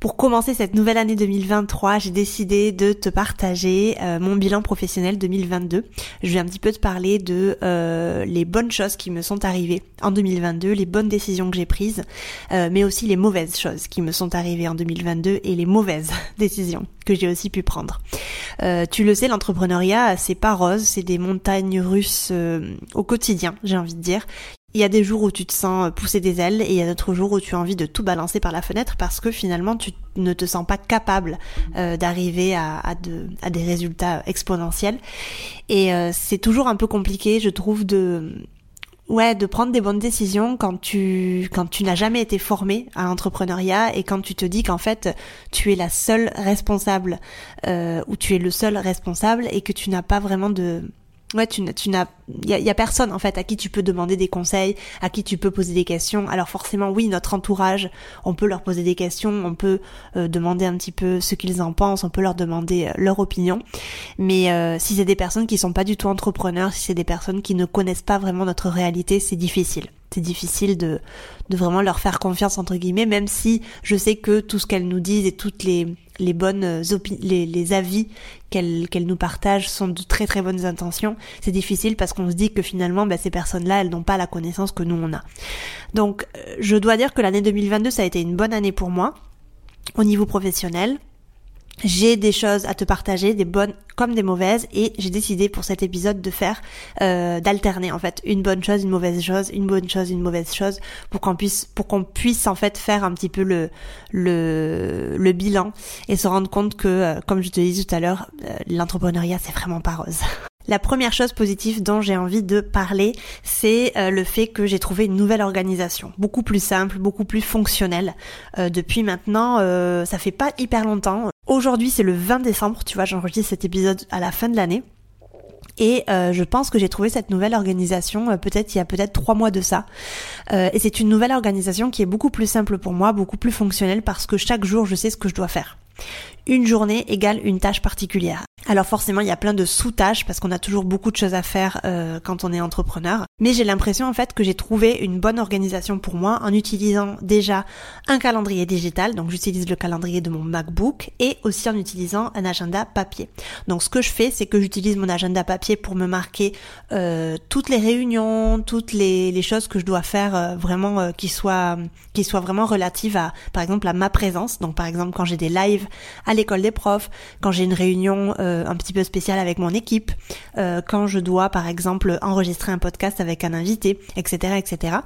Pour commencer cette nouvelle année 2023, j'ai décidé de te partager euh, mon bilan professionnel 2022. Je vais un petit peu te parler de euh, les bonnes choses qui me sont arrivées en 2022, les bonnes décisions que j'ai prises, euh, mais aussi les mauvaises choses qui me sont arrivées en 2022 et les mauvaises décisions que j'ai aussi pu prendre. tu le sais, l'entrepreneuriat, c'est pas rose, c'est des montagnes russes au quotidien, j'ai envie de dire. Il y a des jours où tu te sens pousser des ailes et il y a d'autres jours où tu as envie de tout balancer par la fenêtre parce que finalement tu ne te sens pas capable euh, d'arriver à, des résultats exponentiels. Et euh, c'est toujours un peu compliqué, je trouve, de ouais, de prendre des bonnes décisions quand tu quand tu n'as jamais été formé à l'entrepreneuriat et quand tu te dis qu'en fait tu es la seule responsable euh, ou tu es le seul responsable et que tu n'as pas vraiment de Ouais, tu, tu n'as, il y a, personne en fait à qui tu peux demander des conseils, à qui tu peux poser des questions. Alors forcément, oui, notre entourage, on peut leur poser des questions, on peut euh, demander un petit peu ce qu'ils en pensent, on peut leur demander euh, leur opinion. Mais euh, si c'est des personnes qui sont pas du tout entrepreneurs, si c'est des personnes qui ne connaissent pas vraiment notre réalité, c'est difficile c'est difficile de, de vraiment leur faire confiance entre guillemets, même si je sais que tout ce qu'elles nous disent et toutes les, les bonnes les, les avis qu'elles qu'elles nous partagent sont de très très bonnes intentions. C'est difficile parce qu'on se dit que finalement bah, ces personnes-là, elles n'ont pas la connaissance que nous on a. Donc euh, je dois dire que l'année 2022 ça a été une bonne année pour moi au niveau professionnel j'ai des choses à te partager, des bonnes comme des mauvaises, et j'ai décidé pour cet épisode de faire, euh, d'alterner en fait une bonne chose, une mauvaise chose, une bonne chose, une mauvaise chose, pour qu'on puisse, pour qu'on puisse en fait faire un petit peu le le, le bilan et se rendre compte que, euh, comme je te disais tout à l'heure, euh, l'entrepreneuriat c'est vraiment pas rose. La première chose positive dont j'ai envie de parler, c'est euh, le fait que j'ai trouvé une nouvelle organisation, beaucoup plus simple, beaucoup plus fonctionnelle. Euh, depuis maintenant, euh, ça fait pas hyper longtemps. Aujourd'hui, c'est le 20 décembre, tu vois, j'enregistre cet épisode à la fin de l'année. Et je pense que j'ai trouvé cette nouvelle organisation peut-être il y a peut-être trois mois de ça. et c'est une nouvelle organisation qui est beaucoup plus simple pour moi, beaucoup plus fonctionnelle parce que chaque jour je sais ce que je dois faire. Une journée égale une tâche particulière. Alors forcément, il y a plein de sous-tâches parce qu'on a toujours beaucoup de choses à faire euh, quand on est entrepreneur. Mais j'ai l'impression en fait que j'ai trouvé une bonne organisation pour moi en utilisant déjà un calendrier digital. Donc j'utilise le calendrier de mon MacBook et aussi en utilisant un agenda papier. Donc ce que je fais, c'est que j'utilise mon agenda papier pour me marquer euh, toutes les réunions, toutes les, choses que je dois faire euh, vraiment qui soient qui soient vraiment relatives à par exemple à ma présence. Donc par exemple quand j'ai des lives l'école des profs, quand j'ai une réunion euh, un petit peu spéciale avec mon équipe, euh, quand je dois par exemple enregistrer un podcast avec un invité, etc. etc.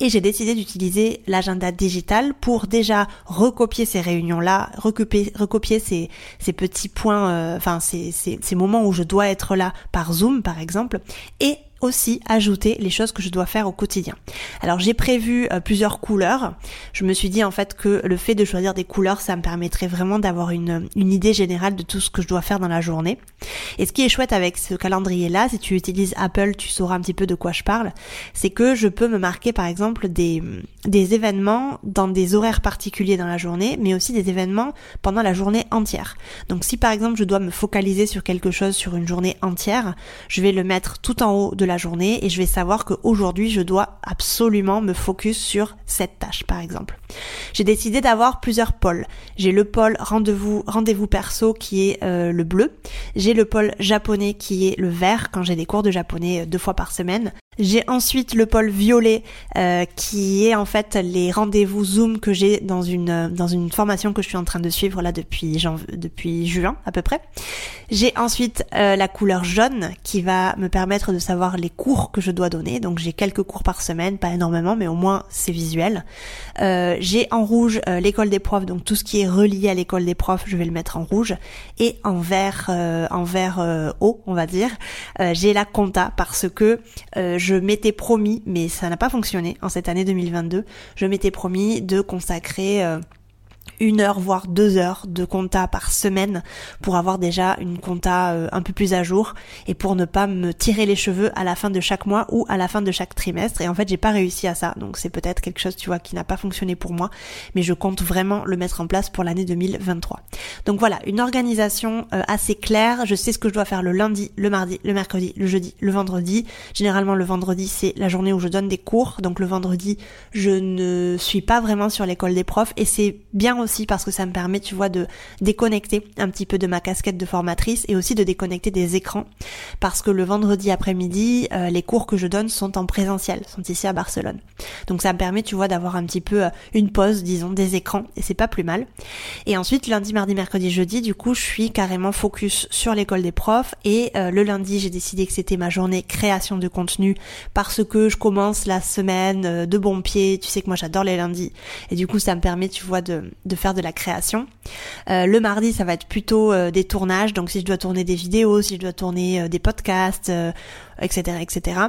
Et j'ai décidé d'utiliser l'agenda digital pour déjà recopier ces réunions-là, recopier, recopier ces, ces petits points, euh, enfin ces, ces, ces moments où je dois être là par Zoom par exemple, et aussi ajouter les choses que je dois faire au quotidien. Alors j'ai prévu euh, plusieurs couleurs. Je me suis dit en fait que le fait de choisir des couleurs, ça me permettrait vraiment d'avoir une, une idée générale de tout ce que je dois faire dans la journée. Et ce qui est chouette avec ce calendrier-là, si tu utilises Apple, tu sauras un petit peu de quoi je parle, c'est que je peux me marquer par exemple des, des événements dans des horaires particuliers dans la journée, mais aussi des événements pendant la journée entière. Donc si par exemple je dois me focaliser sur quelque chose sur une journée entière, je vais le mettre tout en haut de la journée et je vais savoir qu'aujourd'hui je dois absolument me focus sur cette tâche par exemple. J'ai décidé d'avoir plusieurs pôles. J'ai le pôle rendez-vous rendez-vous perso qui est euh, le bleu. J'ai le pôle japonais qui est le vert quand j'ai des cours de japonais euh, deux fois par semaine. J'ai ensuite le pôle violet euh, qui est en fait les rendez-vous Zoom que j'ai dans une euh, dans une formation que je suis en train de suivre là depuis depuis juin à peu près. J'ai ensuite euh, la couleur jaune qui va me permettre de savoir les cours que je dois donner. Donc j'ai quelques cours par semaine, pas énormément, mais au moins c'est visuel. j'ai en rouge l'école des profs, donc tout ce qui est relié à l'école des profs, je vais le mettre en rouge. Et en vert en vert haut, on va dire, j'ai la compta parce que je m'étais promis, mais ça n'a pas fonctionné en cette année 2022, je m'étais promis de consacrer euh, une heure voire deux heures de compta par semaine pour avoir déjà une compta euh, un peu plus à jour et pour ne pas me tirer les cheveux à la fin de chaque mois ou à la fin de chaque trimestre. Et en fait j'ai pas réussi à ça. Donc c'est peut-être quelque chose tu vois qui n'a pas fonctionné pour moi mais je compte vraiment le mettre en place pour l'année 2023 donc voilà une organisation euh, assez claire. Je sais ce que je dois faire le lundi le mardi le mercredi le jeudi le vendredi. Généralement le vendredi c'est la journée où je donne des cours. Donc le vendredi je ne suis pas vraiment sur l'école des profs et c'est bien aussi parce que ça me permet, tu vois, de déconnecter un petit peu de ma casquette de formatrice et aussi de déconnecter des écrans parce que le vendredi après-midi, euh, les cours que je donne sont en présentiel, sont ici à Barcelone. Donc ça me permet, tu vois, d'avoir un petit peu euh, une pause, disons, des écrans et c'est pas plus mal. Et ensuite, lundi, mardi, mercredi, jeudi, du coup, je suis carrément focus sur l'école des profs et euh, le lundi, j'ai décidé que c'était ma journée création de contenu parce que je commence la semaine de bon pied. Tu sais que moi j'adore les lundis et du coup, ça me permet, tu vois, de, de faire de la création. Euh, le mardi, ça va être plutôt euh, des tournages. Donc si je dois tourner des vidéos, si je dois tourner euh, des podcasts, etc., etc.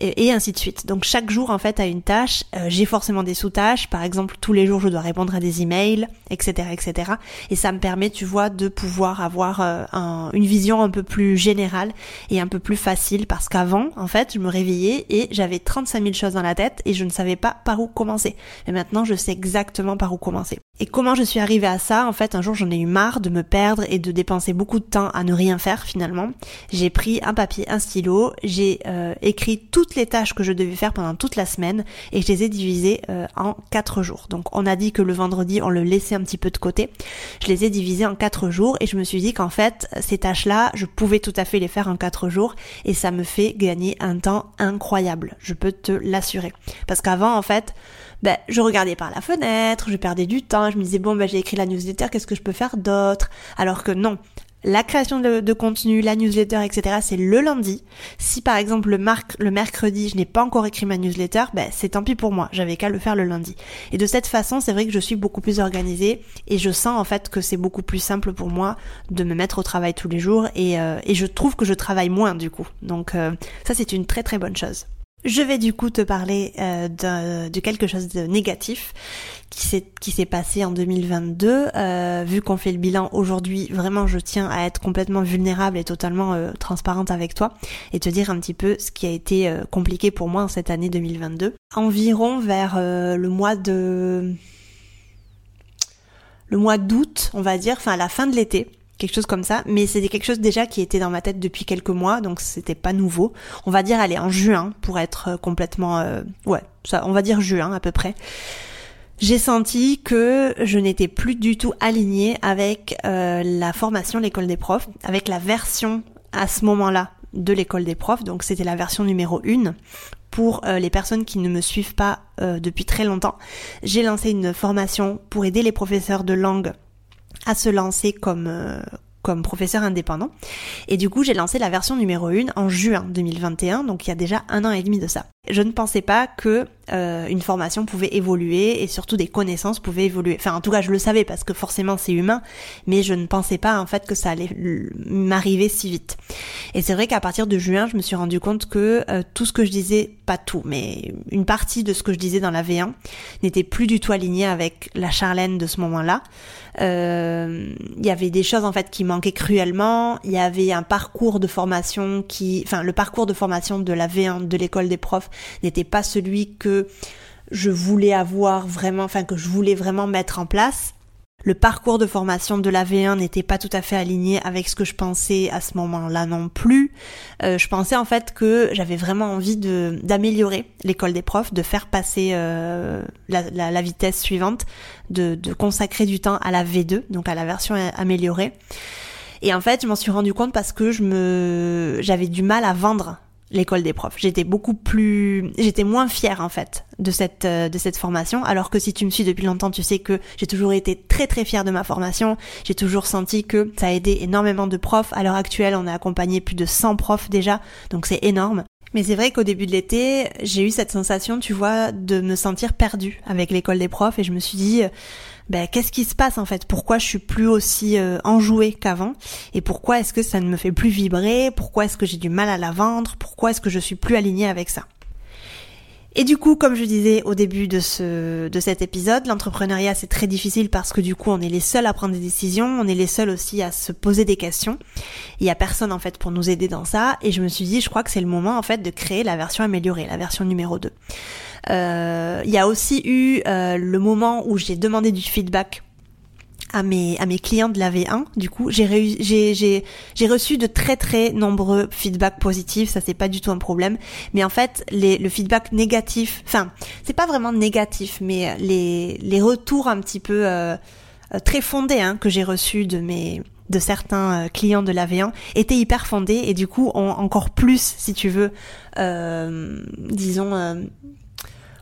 Et, ainsi de suite. Donc chaque jour en fait a une tâche. Euh, j'ai forcément des sous-tâches. Par exemple, tous les jours je dois répondre à des emails, etc., etc. Et ça me permet, tu vois, de pouvoir avoir euh, une vision un peu plus générale et un peu plus facile parce qu'avant, en fait, je me réveillais et j'avais 35 000 choses dans la tête et je ne savais pas par où commencer. Mais maintenant, je sais exactement par où commencer. Et comment je suis arrivée à ça? En fait, un jour, j'en ai eu marre de me perdre et de dépenser beaucoup de temps à ne rien faire finalement. J'ai pris un papier, un stylo, j'ai euh, écrit toutes les tâches que je devais faire pendant toute la semaine et je les ai divisées euh, en quatre jours. Donc on a dit que le vendredi on le laissait un petit peu de côté. Je les ai divisées en quatre jours et je me suis dit qu'en fait ces tâches-là je pouvais tout à fait les faire en quatre jours et ça me fait gagner un temps incroyable. Je peux te l'assurer. Parce qu'avant en fait ben, je regardais par la fenêtre, je perdais du temps, je me disais bon ben j'ai écrit la newsletter, qu'est-ce que je peux faire d'autre? Alors que non, la création de, contenu, la newsletter, etc. C'est le lundi. Si par exemple le, mercredi je n'ai pas encore écrit ma newsletter, ben c'est tant pis pour moi. J'avais qu'à le faire le lundi. Et de cette façon, c'est vrai que je suis beaucoup plus organisée et je sens en fait que c'est beaucoup plus simple pour moi de me mettre au travail tous les jours et, euh, je trouve que je travaille moins du coup. Donc euh, ça c'est une très très bonne chose. Je vais du coup te parler euh, de, quelque chose de négatif qui s'est passé en 2022. Euh, vu qu'on fait le bilan aujourd'hui, vraiment je tiens à être complètement vulnérable et totalement euh, transparente avec toi et te dire un petit peu ce qui a été compliqué pour moi en cette année 2022. Environ vers le mois de le mois d'août, on va dire, enfin la fin de l'été, quelque chose comme ça, mais c'était quelque chose déjà qui était dans ma tête depuis quelques mois, donc c'était pas nouveau. On va dire aller en juin pour être euh, complètement euh, ouais, ça on va dire juin à peu près. J'ai senti que je n'étais plus du tout alignée avec euh, la formation l'école des profs, avec la version à ce moment-là de l'école des profs, donc c'était la version numéro 1 pour les personnes qui ne me suivent pas depuis très longtemps. J'ai lancé une formation pour aider les professeurs de langue à se lancer comme, euh, comme professeur indépendant. Et du coup, j'ai lancé la version numéro 1 en juin 2021, donc il y a déjà un an et demi de ça. Je ne pensais pas que euh, une formation pouvait évoluer et surtout des connaissances pouvaient évoluer. Enfin, en tout cas, je le savais parce que forcément c'est humain, mais je ne pensais pas en fait que ça allait m'arriver si vite. Et c'est vrai qu'à partir de juin, je me suis rendu compte que euh, tout ce que je disais, pas tout, mais une partie de ce que je disais dans la V1 n'était plus du tout aligné avec la Charlène de ce moment-là. Euh, il y avait des choses en fait qui manquaient cruellement. Il y avait un parcours de formation qui, enfin, le parcours de formation de la V1 de l'école des profs n'était pas celui que je voulais avoir vraiment, enfin que je voulais vraiment mettre en place. Le parcours de formation de la V1 n'était pas tout à fait aligné avec ce que je pensais à ce moment-là non plus. Euh, je pensais en fait que j'avais vraiment envie d'améliorer l'école des profs, de faire passer euh, la, vitesse suivante, de, de consacrer du temps à la V2, donc à la version améliorée. Et en fait, je m'en suis rendu compte parce que je me j'avais du mal à vendre l'école des profs. J'étais beaucoup plus, j'étais moins fière en fait de cette euh, de cette formation. Alors que si tu me suis depuis longtemps, tu sais que j'ai toujours été très très fière de ma formation. J'ai toujours senti que ça a aidé énormément de profs. À l'heure actuelle, on a accompagné plus de 100 profs déjà, donc c'est énorme. Mais c'est vrai qu'au début de l'été, j'ai eu cette sensation, tu vois, de me sentir perdue avec l'école des profs et je me suis dit ben, qu'est-ce qui se passe en fait? Pourquoi je suis plus aussi euh, enjouée qu'avant? Et pourquoi est-ce que ça ne me fait plus vibrer? Pourquoi est-ce que j'ai du mal à la vendre? Pourquoi est-ce que je suis plus alignée avec ça? Et du coup, comme je disais au début de ce de cet épisode, l'entrepreneuriat c'est très difficile parce que du coup, on est les seuls à prendre des décisions, on est les seuls aussi à se poser des questions. Il y a personne en fait pour nous aider dans ça et je me suis dit, je crois que c'est le moment en fait de créer la version améliorée, la version numéro 2. Euh, il y a aussi eu euh, le moment où j'ai demandé du feedback à mes à mes clients de la V1 du coup j'ai j'ai j'ai j'ai reçu de très très nombreux feedbacks positifs. Ça c'est pas du tout un problème. Mais en fait le feedback négatif enfin c'est pas vraiment négatif mais les les retours un petit peu euh, très fondés hein, que j'ai reçus de mes de certains euh, clients de la V1 étaient hyper fondés et du coup ont encore plus si tu veux euh, disons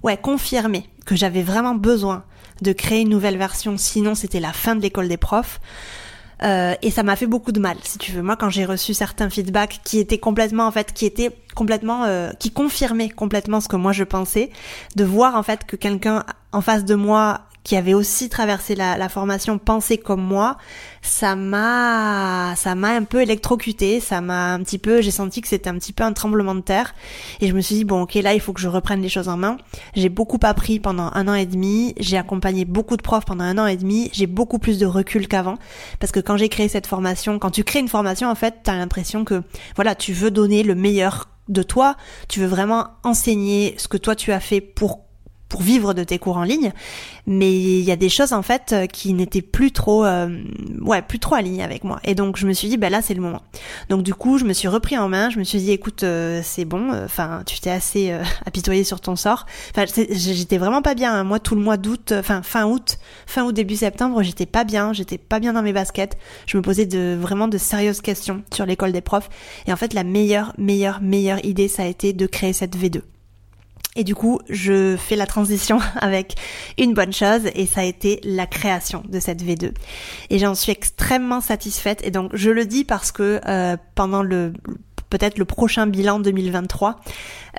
ouais confirmé que j'avais vraiment besoin de créer une nouvelle version, sinon c'était la fin de l'école des profs. Euh, et ça m'a fait beaucoup de mal, si tu veux. Moi, quand j'ai reçu certains feedbacks qui étaient complètement, en fait, qui étaient complètement, euh, qui confirmaient complètement ce que moi je pensais, de voir en fait que quelqu'un en face de moi qui avait aussi traversé la, la formation pensait comme moi, ça m'a ça m'a un peu électrocuté, ça m'a un petit peu j'ai senti que c'était un petit peu un tremblement de terre et je me suis dit bon OK là il faut que je reprenne les choses en main. J'ai beaucoup appris pendant un an et demi, j'ai accompagné beaucoup de profs pendant un an et demi, j'ai beaucoup plus de recul qu'avant parce que quand j'ai créé cette formation, quand tu crées une formation en fait, tu as l'impression que voilà, tu veux donner le meilleur de toi, tu veux vraiment enseigner ce que toi tu as fait pour pour vivre de tes cours en ligne, mais il y a des choses en fait euh, qui n'étaient plus trop, euh, ouais, plus trop alignées avec moi. Et donc je me suis dit, ben là c'est le moment. Donc du coup je me suis repris en main, je me suis dit, écoute, euh, c'est bon, enfin tu t'es assez apitoyé sur ton sort. Enfin j'étais vraiment pas bien. Hein. Moi tout le mois d'août, enfin fin août, fin août début septembre, j'étais pas bien, j'étais pas bien dans mes baskets. Je me posais de vraiment de sérieuses questions sur l'école des profs. Et en fait la meilleure, meilleure, meilleure idée ça a été de créer cette V2. Et du coup, je fais la transition avec une bonne chose et ça a été la création de cette V2. Et j'en suis extrêmement satisfaite. Et donc, je le dis parce que euh, pendant le peut-être le prochain bilan 2023.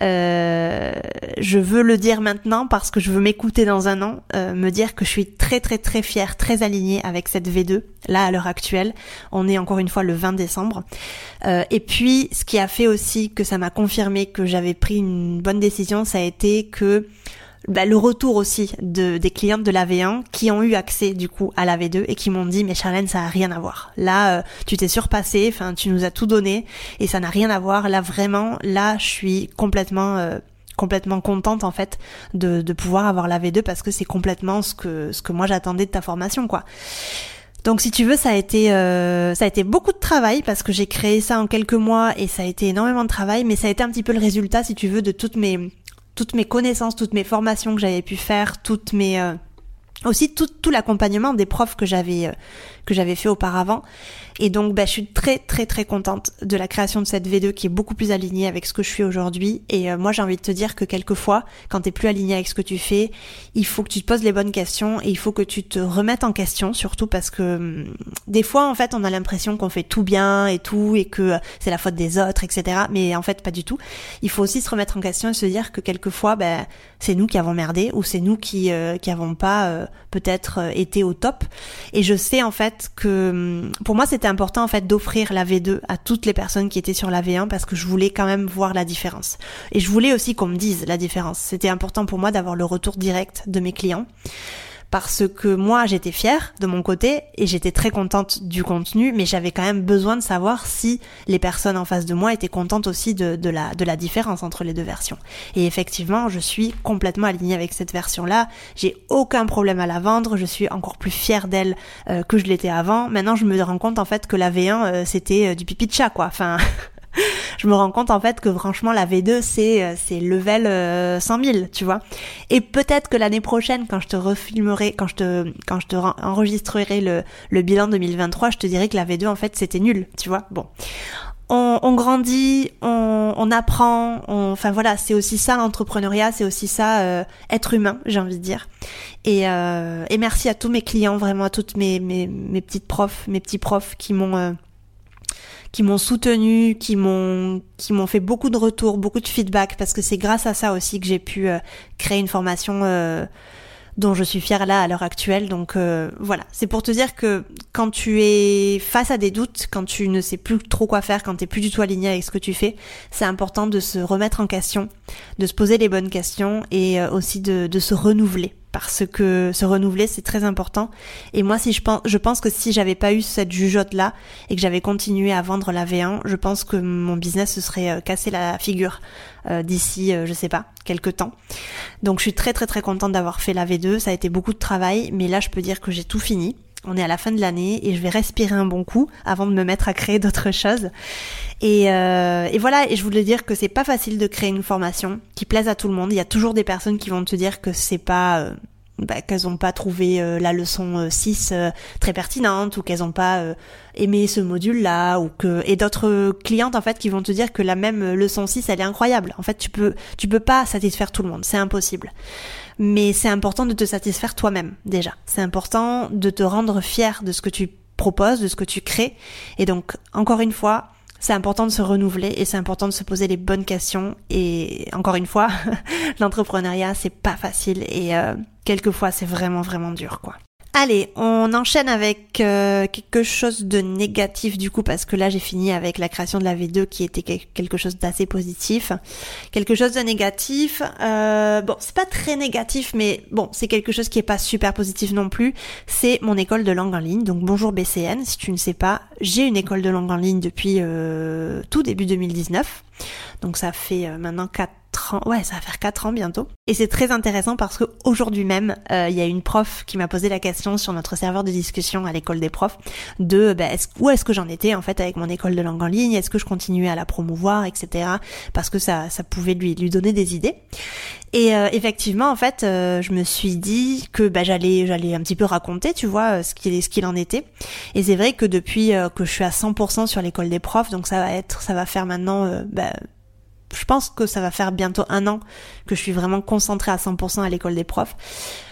Euh, je veux le dire maintenant parce que je veux m'écouter dans un an, euh, me dire que je suis très très très fière, très alignée avec cette V2. Là, à l'heure actuelle, on est encore une fois le 20 décembre. Euh, et puis, ce qui a fait aussi que ça m'a confirmé que j'avais pris une bonne décision, ça a été que bah, le retour aussi de, des clientes de la V1 qui ont eu accès du coup à la V2 et qui m'ont dit mais Charlène ça a rien à voir. Là euh, tu t'es surpassé, enfin tu nous as tout donné et ça n'a rien à voir. Là vraiment là je suis complètement euh, complètement contente en fait de, de pouvoir avoir la V2 parce que c'est complètement ce que ce que moi j'attendais de ta formation quoi. Donc si tu veux, ça a été euh, ça a été beaucoup de travail parce que j'ai créé ça en quelques mois et ça a été énormément de travail, mais ça a été un petit peu le résultat, si tu veux, de toutes mes toutes mes connaissances, toutes mes formations que j'avais pu faire, toutes mes euh, aussi tout, l'accompagnement des profs que j'avais euh, que j'avais fait auparavant. Et donc bah, je suis très très très contente de la création de cette V2 qui est beaucoup plus alignée avec ce que je suis aujourd'hui. Et euh, moi j'ai envie de te dire que quelquefois quand t'es plus aligné avec ce que tu fais il faut que tu te poses les bonnes questions et il faut que tu te remettes en question surtout parce que hum, des fois en fait on a l'impression qu'on fait tout bien et tout et que c'est la faute des autres etc mais en fait pas du tout. Il faut aussi se remettre en question et se dire que quelquefois bah, c'est nous qui avons merdé ou c'est nous qui euh, qui avons pas peut-être euh, été au top. Et je sais en fait que hum, pour moi c'était important en fait d'offrir la V2 à toutes les personnes qui étaient sur la V1 parce que je voulais quand même voir la différence. Et je voulais aussi qu'on me dise la différence. C'était important pour moi d'avoir le retour direct de mes clients parce que moi j'étais fière de mon côté et j'étais très contente du contenu, mais j'avais quand même besoin de savoir si les personnes en face de moi étaient contentes aussi de, de, la, de la différence entre les deux versions. Et effectivement, je suis complètement alignée avec cette version-là. J'ai aucun problème à la vendre. Je suis encore plus fière d'elle euh, que je l'étais avant. Maintenant, je me rends compte en fait que la V1 euh, c'était euh, du pipi de chat quoi. Enfin. je me rends compte en fait que franchement la V2 c'est euh, c'est level 100 euh, 000, tu vois. Et peut-être que l'année prochaine quand je te refilmerai, quand je te quand je te enregistrerai le le bilan 2023, je te dirai que la V2 en fait c'était nul, tu vois. Bon. On, on, grandit, on, on apprend, on, enfin voilà, c'est aussi ça l'entrepreneuriat, c'est aussi ça euh, être humain, j'ai envie de dire. Et, euh, et merci à tous mes clients, vraiment à toutes mes, mes, mes petites profs, mes petits profs qui m'ont qui m'ont soutenu, qui m'ont qui m'ont fait beaucoup de retours, beaucoup de feedback parce que c'est grâce à ça aussi que j'ai pu euh, créer une formation euh, dont je suis fière là à l'heure actuelle. Donc euh, voilà, c'est pour te dire que quand tu es face à des doutes, quand tu ne sais plus trop quoi faire, quand tu es plus du tout aligné avec ce que tu fais, c'est important de se remettre en question, de se poser les bonnes questions et euh, aussi de, de se renouveler parce que se renouveler c'est très important. Et moi si je pense je pense que si j'avais pas eu cette jugeote là et que j'avais continué à vendre la V1 je pense que mon business se serait euh, cassé la figure euh, d'ici euh, je sais pas quelques temps. Donc je suis très très très contente d'avoir fait la V2 ça a été beaucoup de travail mais là je peux dire que j'ai tout fini on est à la fin de l'année et je vais respirer un bon coup avant de me mettre à créer d'autres choses. Et, euh, et, voilà, et je voulais dire que c'est pas facile de créer une formation qui plaise à tout le monde. Il y a toujours des personnes qui vont te dire que c'est pas euh, bah, qu'elles ont pas trouvé euh, la leçon 6 euh, très pertinente ou qu'elles ont pas aimé ce module là ou que et d'autres clientes en fait qui vont te dire que la même leçon 6 elle est incroyable. En fait, tu peux tu peux pas satisfaire tout le monde, c'est impossible mais c'est important de te satisfaire toi-même déjà. C'est important de te rendre fier de ce que tu proposes, de ce que tu crées. Et donc, encore une fois, c'est important de se renouveler et c'est important de se poser les bonnes questions. Et encore une fois, l'entrepreneuriat, c'est pas facile et euh, quelquefois, c'est vraiment, vraiment dur, quoi. Allez, on enchaîne avec euh, quelque chose de négatif du coup parce que là j'ai fini avec la création de la V2 qui était quelque chose d'assez positif. Quelque chose de négatif, euh, bon c'est pas très négatif mais bon c'est quelque chose qui est pas super positif non plus. C'est mon école de langue en ligne. Donc bonjour BCN, si tu ne sais pas, j'ai une école de langue en ligne depuis euh, tout début 2019. Donc ça fait maintenant 4 ouais, ça va faire 4 ans bientôt. Et c'est très intéressant parce que aujourd'hui même, euh, il y a une prof qui m'a posé la question sur notre serveur de discussion à l'école des profs de bah, est où est-ce que j'en étais en fait avec mon école de langue en ligne, est-ce que je continuais à la promouvoir, etc. Parce que ça, ça pouvait lui, lui donner des idées. Et euh, effectivement, en fait, euh, je me suis dit que bah, j'allais, j'allais un petit peu raconter, tu vois, ce qu'il, ce qu'il en était. Et c'est vrai que depuis que je suis à 100% sur l'école des profs, donc ça va être, ça va faire maintenant bah, je pense que ça va faire bientôt un an que je suis vraiment concentrée à 100% à l'école des profs.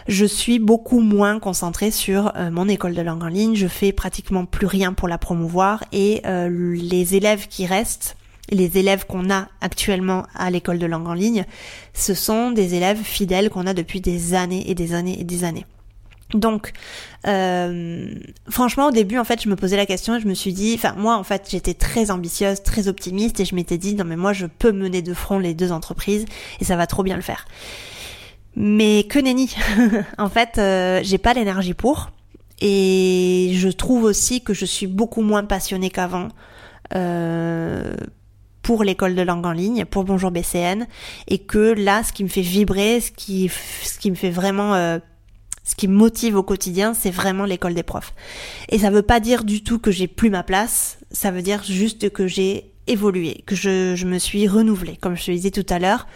Je suis beaucoup moins concentrée sur euh, mon école de langue en ligne. Je fais pratiquement plus rien pour la promouvoir et euh, les élèves qui restent, les élèves qu'on a actuellement à l'école de langue en ligne, ce sont des élèves fidèles qu'on a depuis des années et des années et des années. Donc, euh, franchement, au début, en fait, je me posais la question et je me suis dit, enfin, moi, en fait, j'étais très ambitieuse, très optimiste et je m'étais dit, non, mais moi, je peux mener de front les deux entreprises et ça va trop bien le faire. Mais que nenni En fait, euh, j'ai pas l'énergie pour et je trouve aussi que je suis beaucoup moins passionnée qu'avant. Euh, pour l'école de langue en ligne, pour Bonjour BCN, et que là, ce qui me fait vibrer, ce qui, ce qui me fait vraiment euh, ce qui me motive au quotidien, c'est vraiment l'école des profs. Et ça veut pas dire du tout que j'ai plus ma place, ça veut dire juste que j'ai évolué, que je, je me suis renouvelée. Comme je te disais tout à l'heure,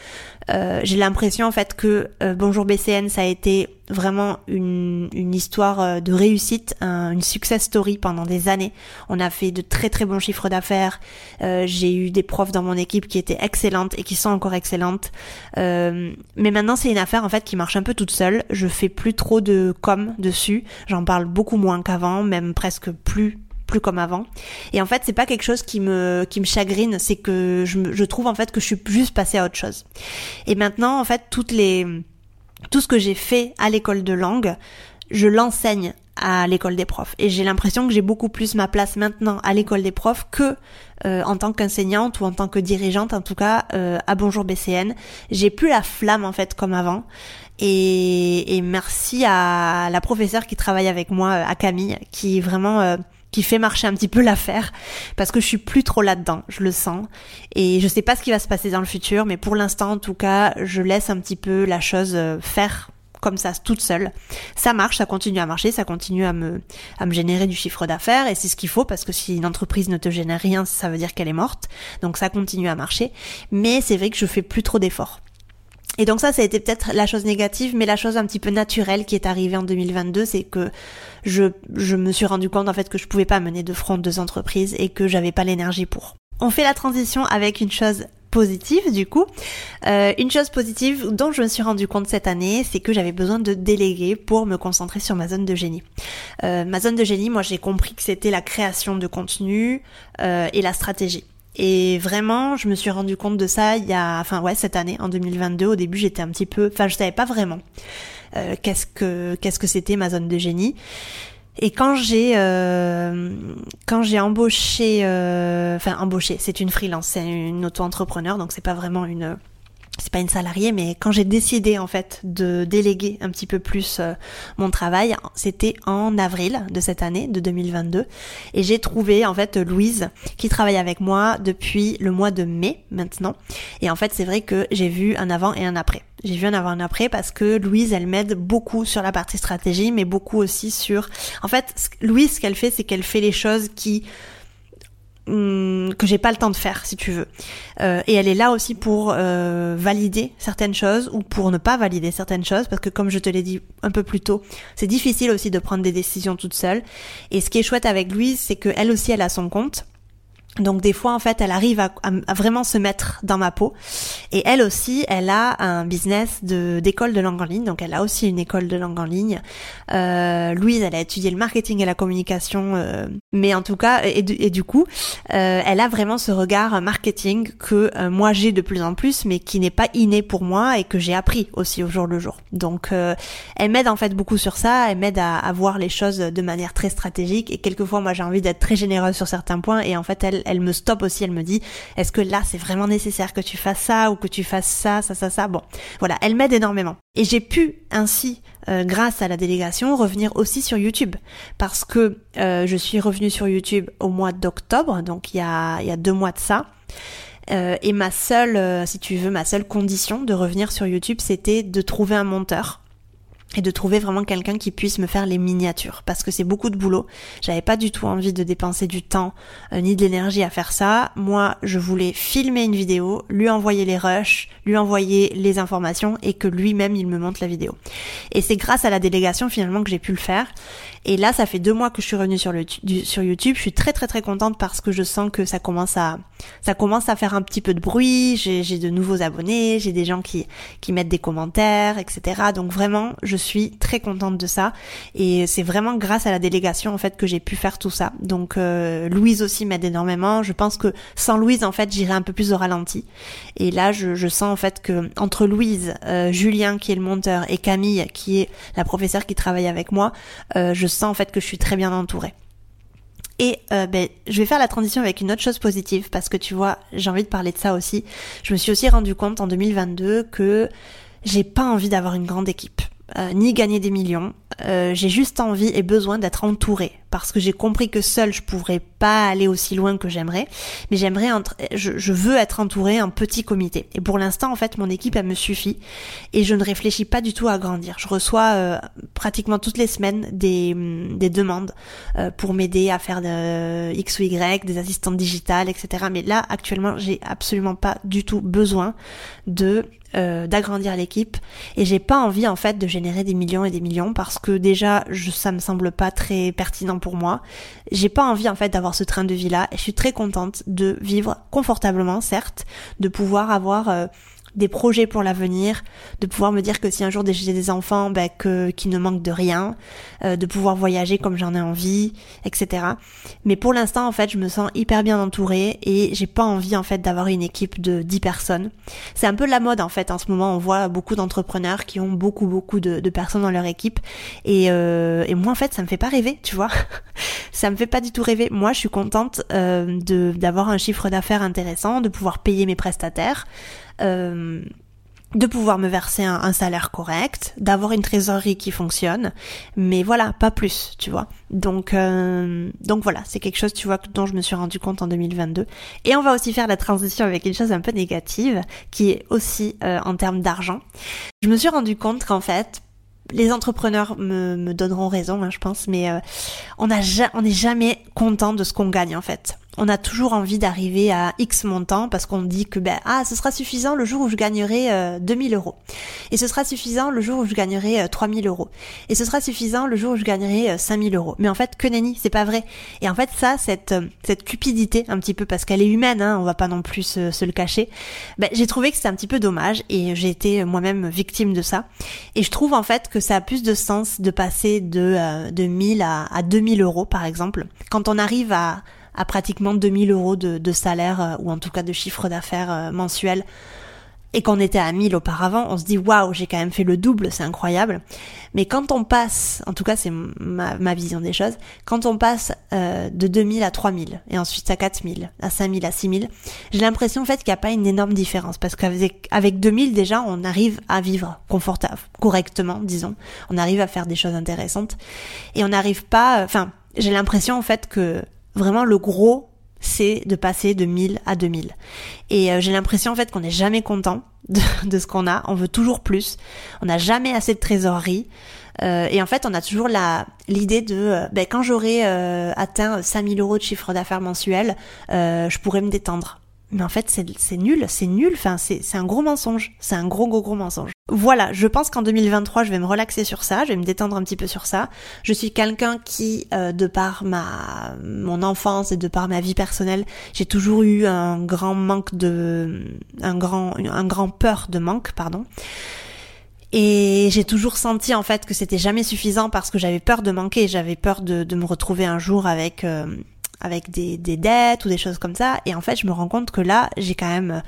euh, j'ai l'impression en fait que euh, Bonjour BCN, ça a été vraiment une, une histoire euh, de réussite, une success story pendant des années. On a fait de très très bons chiffres d'affaires. j'ai eu des profs dans mon équipe qui étaient excellentes et qui sont encore excellentes. mais maintenant, c'est une affaire en fait qui marche un peu toute seule. Je fais plus trop de com dessus. J'en parle beaucoup moins qu'avant, même presque plus plus comme avant. Et en fait, c'est pas quelque chose qui me qui me chagrine, c'est que je, je trouve en fait que je suis juste passée à autre chose. Et maintenant, en fait, toutes les tout ce que j'ai fait à l'école de langue, je l'enseigne à l'école des profs. Et j'ai l'impression que j'ai beaucoup plus ma place maintenant à l'école des profs que euh, en tant qu'enseignante ou en tant que dirigeante, en tout cas euh, à Bonjour BCN. J'ai plus la flamme en fait comme avant. Et, et merci à la professeure qui travaille avec moi, à Camille, qui vraiment euh, qui fait marcher un petit peu l'affaire parce que je suis plus trop là-dedans, je le sens et je sais pas ce qui va se passer dans le futur mais pour l'instant en tout cas, je laisse un petit peu la chose euh, faire comme ça toute seule. Ça marche, ça continue à marcher, ça continue à me à me générer du chiffre d'affaires et c'est ce qu'il faut parce que si une entreprise ne te génère rien, ça veut dire qu'elle est morte. Donc ça continue à marcher, mais c'est vrai que je fais plus trop d'efforts. Et donc ça, ça a été peut-être la chose négative, mais la chose un petit peu naturelle qui est arrivée en 2022, c'est que je, je me suis rendu compte en fait que je pouvais pas mener de front deux entreprises et que j'avais pas l'énergie pour. On fait la transition avec une chose positive du coup. Euh, une chose positive dont je me suis rendu compte cette année, c'est que j'avais besoin de déléguer pour me concentrer sur ma zone de génie. Euh, ma zone de génie, moi j'ai compris que c'était la création de contenu euh, et la stratégie. Et vraiment, je me suis rendu compte de ça il y a, enfin ouais, cette année, en 2022. Au début, j'étais un petit peu, enfin, je savais pas vraiment. qu'est-ce que qu'est-ce que c'était ma zone de génie. Et quand j'ai quand j'ai embauché, enfin embauché, c'est une freelance, c'est une auto-entrepreneur, donc c'est pas vraiment une c'est pas une salariée, mais quand j'ai décidé en fait de déléguer un petit peu plus euh, mon travail, c'était en avril de cette année, de 2022, et j'ai trouvé en fait Louise qui travaille avec moi depuis le mois de mai maintenant. Et en fait, c'est vrai que j'ai vu un avant et un après. J'ai vu un avant et un après parce que Louise, elle m'aide beaucoup sur la partie stratégie, mais beaucoup aussi sur. En fait, Louise, ce qu'elle fait, c'est qu'elle fait les choses qui que j'ai pas le temps de faire si tu veux. Euh, et elle est là aussi pour euh, valider certaines choses ou pour ne pas valider certaines choses parce que comme je te l'ai dit un peu plus tôt c'est difficile aussi de prendre des décisions toute seule. Et ce qui est chouette avec Louise c'est que elle aussi elle a son compte donc des fois en fait elle arrive à, vraiment se mettre dans ma peau. Et elle aussi elle a un business de d'école de langue en ligne. Donc elle a aussi une école de langue en ligne. Euh, Louise elle a étudié le marketing et la communication euh, mais en tout cas et, et du coup euh, elle a vraiment ce regard marketing que euh, moi j'ai de plus en plus mais qui n'est pas inné pour moi et que j'ai appris aussi au jour le jour. Donc euh, elle m'aide en fait beaucoup sur ça, elle m'aide à, à voir les choses de manière très stratégique. Et quelquefois moi j'ai envie d'être très généreuse sur certains points. Et en fait elle elle me stoppe aussi, elle me dit est-ce que là c'est vraiment nécessaire que tu fasses ça ou que tu fasses ça, ça, ça, ça? Bon, voilà, elle m'aide énormément. Et j'ai pu ainsi, euh, grâce à la délégation, revenir aussi sur YouTube parce que euh, je suis revenue sur YouTube au mois d'octobre, donc il y a, deux mois de ça. Euh, et ma seule, si tu veux, ma seule condition de revenir sur YouTube, c'était de trouver un monteur et de trouver vraiment quelqu'un qui puisse me faire les miniatures parce que c'est beaucoup de boulot. J'avais pas du tout envie de dépenser du temps euh, ni de l'énergie à faire ça. Moi, je voulais filmer une vidéo, lui envoyer les rushs, lui envoyer les informations et que lui-même il me monte la vidéo. Et c'est grâce à la délégation finalement que j'ai pu le faire. Et là, ça fait deux mois que je suis revenue sur, le, sur YouTube. Je suis très très très contente parce que je sens que ça commence à ça commence à faire un petit peu de bruit. J'ai de nouveaux abonnés, j'ai des gens qui qui mettent des commentaires, etc. Donc vraiment, je suis très contente de ça. Et c'est vraiment grâce à la délégation en fait que j'ai pu faire tout ça. Donc euh, Louise aussi m'aide énormément. Je pense que sans Louise en fait j'irais un peu plus au ralenti. Et là, je, sens en fait que entre Louise, euh, Julien qui est le monteur et Camille qui est la professeure qui travaille avec moi, euh, je sens en fait que je suis très bien entourée. Et ben, je vais faire la transition avec une autre chose positive parce que tu vois, j'ai envie de parler de ça aussi. Je me suis aussi rendu compte en 2022 que j'ai pas envie d'avoir une grande équipe. Euh, ni gagner des millions. Euh, j'ai juste envie et besoin d'être entourée parce que j'ai compris que seule je pourrais pas aller aussi loin que j'aimerais, mais j'aimerais je, veux être entourée en petit comité. Et pour l'instant en fait mon équipe elle me suffit et je ne réfléchis pas du tout à grandir. Je reçois euh, pratiquement toutes les semaines des, mm, des demandes pour m'aider à faire de X ou Y, des assistantes digitales, etc. Mais là actuellement j'ai absolument pas du tout besoin de euh, d'agrandir l'équipe et j'ai pas envie en fait de générer des millions et des millions parce que déjà ça me semble pas très pertinent pour moi. J'ai pas envie en fait d'avoir ce train de vie là et je suis très contente de vivre confortablement certes, de pouvoir avoir euh, des projets pour l'avenir, de pouvoir me dire que si un jour j'ai des enfants, ben, que qui ne manquent de rien, euh, de pouvoir voyager comme j'en ai envie, etc. Mais pour l'instant, en fait, je me sens hyper bien entourée et j'ai pas envie en fait d'avoir une équipe de 10 personnes. C'est un peu la mode en fait. En ce moment, on voit beaucoup d'entrepreneurs qui ont beaucoup beaucoup de, de, personnes dans leur équipe et, euh, et moi en fait, ça me fait pas rêver, tu vois. ça me fait pas du tout rêver. Moi, je suis contente euh, de d'avoir un chiffre d'affaires intéressant, de pouvoir payer mes prestataires. Euh, de pouvoir me verser un, salaire correct, d'avoir une trésorerie qui fonctionne, mais voilà, pas plus, tu vois. Donc, euh, donc voilà, c'est quelque chose, tu vois, dont je me suis rendu compte en 2022. Et on va aussi faire la transition avec une chose un peu négative, qui est aussi euh, en termes d'argent. Je me suis rendu compte qu'en fait, les entrepreneurs me, me donneront raison, hein, je pense, mais a on n'est jamais content de ce qu'on gagne en fait on a toujours envie d'arriver à X montant parce qu'on dit que ben ah ce sera suffisant le jour où je gagnerai euh, 2000 euros. Et ce sera suffisant le jour où je gagnerai euh, 3000 euros. Et ce sera suffisant le jour où je gagnerai euh, 5000 euros. Mais en fait que nenni c'est pas vrai. Et en fait ça cette euh, cette cupidité un petit peu parce qu'elle est humaine hein, on va pas non plus se, le cacher ben, j'ai trouvé que c'était un petit peu dommage et j'ai été moi-même victime de ça. Et je trouve en fait que ça a plus de sens de passer de euh, de 1000 à, à 2000 euros par exemple quand on arrive à à pratiquement 2000 euros de, salaire euh, ou en tout cas de chiffre d'affaires euh, mensuel. et qu'on était à 1000 auparavant, on se dit waouh, j'ai quand même fait le double, c'est incroyable. Mais quand on passe, en tout cas c'est ma, vision des choses, quand on passe euh, de 2000 à 3000 et ensuite à 4000, à 5000, à 6000, j'ai l'impression en fait qu'il n'y a pas une énorme différence parce qu'avec avec 2000 déjà on arrive à vivre confortable, correctement disons, on arrive à faire des choses intéressantes et on n'arrive pas, enfin j'ai l'impression en fait que vraiment le gros c'est de passer de 1000 à 2000. Et euh, j'ai l'impression en fait qu'on n'est jamais content de, ce qu'on a, on veut toujours plus, on n'a jamais assez de trésorerie. Euh, et en fait, on a toujours la l'idée de, euh, ben, quand j'aurai atteint 5000 euros de chiffre d'affaires mensuel, je pourrais me détendre. Mais en fait, c'est nul, c'est nul, enfin, c'est un gros mensonge. C'est un gros, gros, gros mensonge. Voilà, je pense qu'en 2023, je vais me relaxer sur ça, je vais me détendre un petit peu sur ça. Je suis quelqu'un qui, euh, de par ma mon enfance et de par ma vie personnelle, j'ai toujours eu un grand manque de, un grand, un grand peur de manque, pardon. Et j'ai toujours senti en fait que c'était jamais suffisant parce que j'avais peur de manquer, j'avais peur de, de, me retrouver un jour avec euh, avec des, des dettes ou des choses comme ça. Et en fait, je me rends compte que là, j'ai quand même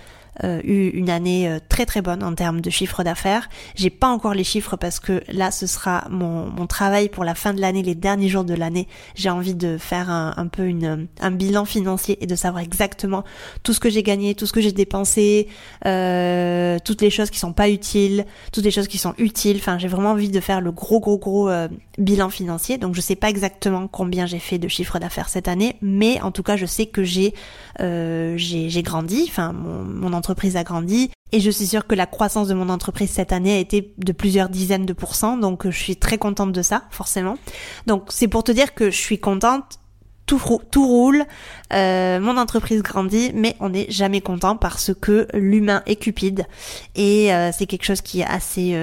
eu une année euh, très très bonne en termes de chiffre d'affaires. J'ai pas encore les chiffres parce que là ce sera mon, mon travail pour la fin de l'année, les derniers jours de l'année. J'ai envie de faire un, un peu une, un bilan financier et de savoir exactement tout ce que j'ai gagné, tout ce que j'ai dépensé, euh, toutes les choses qui sont pas utiles, toutes les choses qui sont utiles. Enfin, j'ai vraiment envie de faire le gros gros gros euh, bilan financier. Donc je sais pas exactement combien j'ai fait de chiffre d'affaires cette année, mais en tout cas je sais que j'ai j'ai grandi. Enfin, mon, mon entreprise entreprise a grandi et je suis sûre que la croissance de mon entreprise cette année a été de plusieurs dizaines de pourcents, donc euh, je suis très contente de ça, forcément. Donc c'est pour te dire que je suis contente, tout, roule, euh, mon entreprise grandit, mais on n'est jamais content parce que l'humain est cupide et euh, c'est quelque chose qui est assez,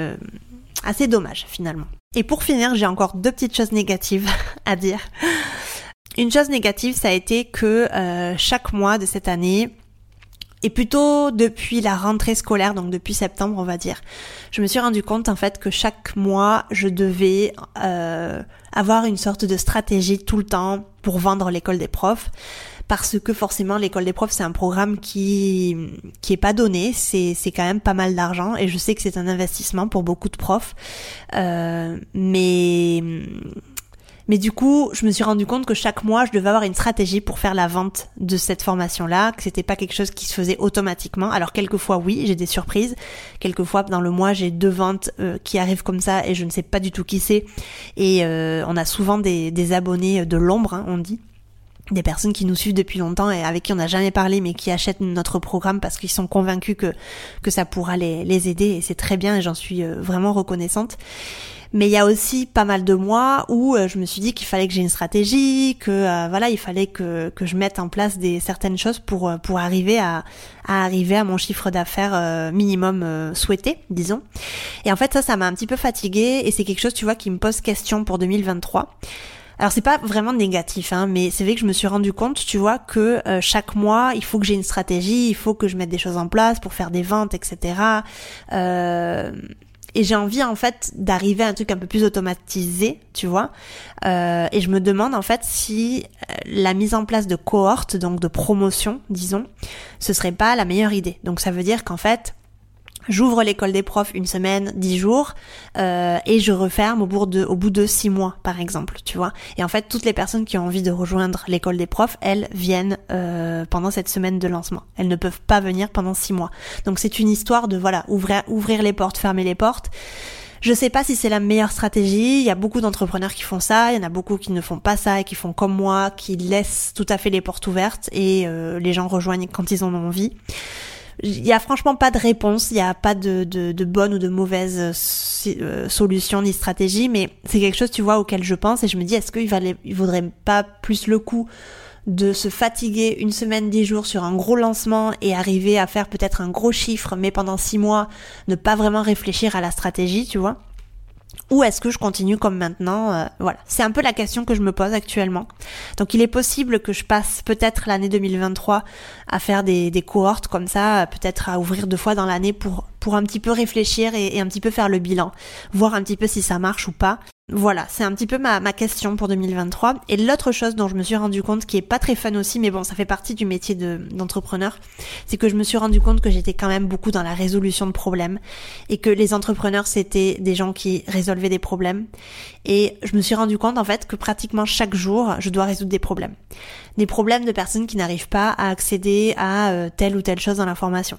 assez dommage finalement. Et pour finir, j'ai encore deux petites choses négatives à dire. Une chose négative, ça a été que chaque mois de cette année, et plutôt depuis la rentrée scolaire, donc depuis septembre on va dire, je me suis rendu compte en fait que chaque mois je devais euh, avoir une sorte de stratégie tout le temps pour vendre l'école des profs. Parce que forcément l'école des profs c'est un programme qui qui est pas donné, c'est c'est quand même pas mal d'argent. Et je sais que c'est un investissement pour beaucoup de profs, euh, mais mais du coup, je me suis rendu compte que chaque mois, je devais avoir une stratégie pour faire la vente de cette formation-là, que c'était pas quelque chose qui se faisait automatiquement. Alors quelquefois, oui, j'ai des surprises. Quelquefois, dans le mois, j'ai deux ventes euh, qui arrivent comme ça et je ne sais pas du tout qui c'est. Et euh, on a souvent des, abonnés de l'ombre, hein, on dit des personnes qui nous suivent depuis longtemps et avec qui on n'a jamais parlé mais qui achètent notre programme parce qu'ils sont convaincus que que ça pourra les, les aider et c'est très bien et j'en suis euh, vraiment reconnaissante. Mais il y a aussi pas mal de mois où euh, je me suis dit qu'il fallait que j'ai une stratégie, que euh, voilà, il fallait que, que je mette en place des certaines choses pour euh, pour arriver à, à arriver à mon chiffre d'affaires minimum souhaité, disons. Et en fait, ça, ça m'a un petit peu fatiguée et c'est quelque chose, tu vois, qui me pose question pour 2023. Alors c'est pas vraiment négatif, hein, mais c'est vrai que je me suis rendu compte, tu vois, que chaque mois il faut que j'ai une stratégie, il faut que je mette des choses en place pour faire des ventes, etc. Euh, et j'ai envie en fait d'arriver à un truc un peu plus automatisé, tu vois. Euh, et je me demande en fait si euh, la mise en place de cohortes, donc de promotion, disons, ce serait pas la meilleure idée. Donc ça veut dire qu'en fait, J'ouvre l'école des profs une semaine, dix jours, euh, et je referme au bout de six mois, par exemple, tu vois. Et en fait, toutes les personnes qui ont envie de rejoindre l'école des profs, elles viennent euh, pendant cette semaine de lancement. Elles ne peuvent pas venir pendant six mois. Donc c'est une histoire de voilà ouvrir ouvrir les portes, fermer les portes. Je sais pas si c'est la meilleure stratégie. Il y a beaucoup d'entrepreneurs qui font ça. Il y en a beaucoup qui ne font pas ça et qui font comme moi, qui laissent tout à fait les portes ouvertes et euh, les gens rejoignent quand ils en ont envie. Il y a franchement pas de réponse, il n'y a pas de, de, bonne ou de mauvaise euh, euh, solution ni stratégie, mais c'est quelque chose, tu vois, auquel je pense et je me dis, est-ce qu'il vaudrait pas plus le coup de se fatiguer une semaine, dix jours sur un gros lancement et arriver à faire peut-être un gros chiffre, mais pendant six mois, ne pas vraiment réfléchir à la stratégie, tu vois? Ou est-ce que je continue comme maintenant euh, Voilà, c'est un peu la question que je me pose actuellement. Donc il est possible que je passe peut-être l'année 2023 à faire des, des cohortes comme ça, peut-être à ouvrir deux fois dans l'année pour, pour un petit peu réfléchir et, et, un petit peu faire le bilan, voir un petit peu si ça marche ou pas. Voilà, c'est un petit peu ma, question pour 2023. Et l'autre chose dont je me suis rendu compte, qui est pas très fun aussi, mais bon, ça fait partie du métier d'entrepreneur, c'est que je me suis rendu compte que j'étais quand même beaucoup dans la résolution de problèmes et que les entrepreneurs c'était des gens qui résolvaient des problèmes. Et je me suis rendu compte en fait que pratiquement chaque jour, je dois résoudre des problèmes. Des problèmes de personnes qui n'arrivent pas à accéder à euh, telle ou telle chose dans l'information.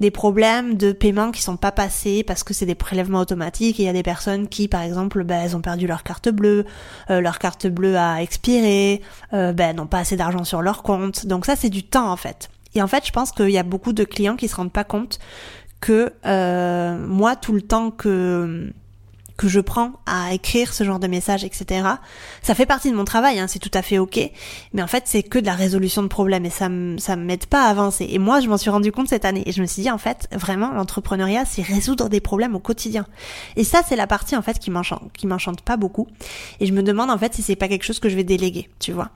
Des problèmes de paiement qui sont pas passés parce que c'est des prélèvements automatiques et il y a des personnes qui, par exemple, ont perdu leur carte bleue, euh, leur carte bleue a expiré, euh, ben, n'ont pas assez d'argent sur leur compte. Donc ça, c'est du temps en fait. Et en fait, je pense qu'il y a beaucoup de clients qui se rendent pas compte que euh, moi, tout le temps que que je prends à écrire ce genre de messages, etc. Ça fait partie de mon travail, hein, c'est tout à fait ok. Mais en fait, c'est que de la résolution de problèmes et ça ça m'aide pas à avancer. Et moi, je m'en suis rendu compte cette année et je me suis dit en fait, vraiment, l'entrepreneuriat, c'est résoudre des problèmes au quotidien. Et ça, c'est la partie en fait qui m'enchante, qui m'enchante pas beaucoup. Et je me demande en fait si c'est pas quelque chose que je vais déléguer, tu vois.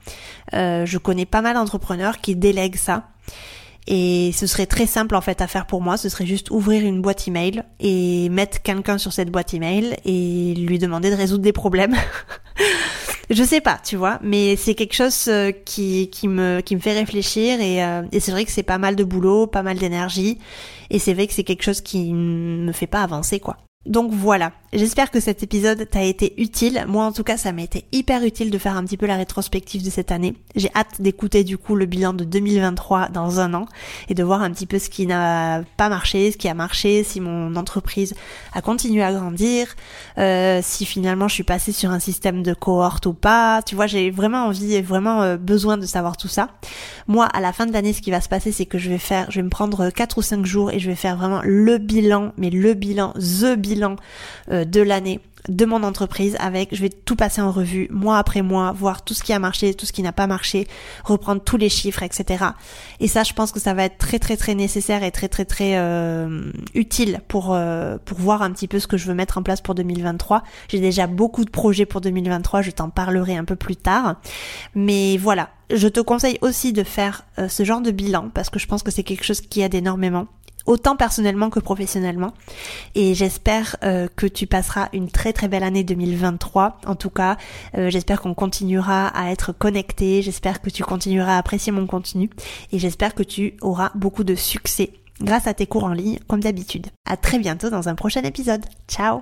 Euh, je connais pas mal d'entrepreneurs qui délèguent ça. Et ce serait très simple en fait à faire pour moi, ce serait juste ouvrir une boîte email et mettre quelqu'un sur cette boîte email et lui demander de résoudre des problèmes. je sais pas, tu vois, mais c'est quelque chose euh, qui, qui me qui me fait réfléchir et, euh, et c'est vrai que c'est pas mal de boulot, pas mal d'énergie et c'est vrai que c'est quelque chose qui me fait pas avancer quoi. Donc voilà, j'espère que cet épisode t'a été utile. Moi en tout cas ça m'a été hyper utile de faire un petit peu la rétrospective de cette année. J'ai hâte d'écouter du coup le bilan de 2023 dans un an et de voir un petit peu ce qui n'a pas marché, ce qui a marché, si mon entreprise a continué à grandir, euh, si finalement je suis passée sur un système de cohorte ou pas. Tu vois j'ai vraiment envie et vraiment euh, besoin de savoir tout ça. Moi à la fin de l'année ce qui va se passer c'est que je vais faire, je vais me prendre 4 ou 5 jours et je vais faire vraiment le bilan, mais le bilan, the bilan euh, de l'année de mon entreprise avec je vais tout passer en revue mois après mois voir tout ce qui a marché tout ce qui n'a pas marché reprendre tous les chiffres etc et ça je pense que ça va être très très très nécessaire et très très très euh, utile pour euh, pour voir un petit peu ce que je veux mettre en place pour 2023 j'ai déjà beaucoup de projets pour 2023 je t'en parlerai un peu plus tard. Mais voilà je te conseille aussi de faire ce genre de bilan parce que je pense que c'est quelque chose qui aide énormément autant personnellement que professionnellement. Et j'espère euh, que tu passeras une très très belle année 2023. En tout cas, euh, j'espère qu'on continuera à être connecté, j'espère que tu continueras à apprécier mon contenu et j'espère que tu auras beaucoup de succès grâce à tes cours en ligne comme d'habitude. À très bientôt dans un prochain épisode. Ciao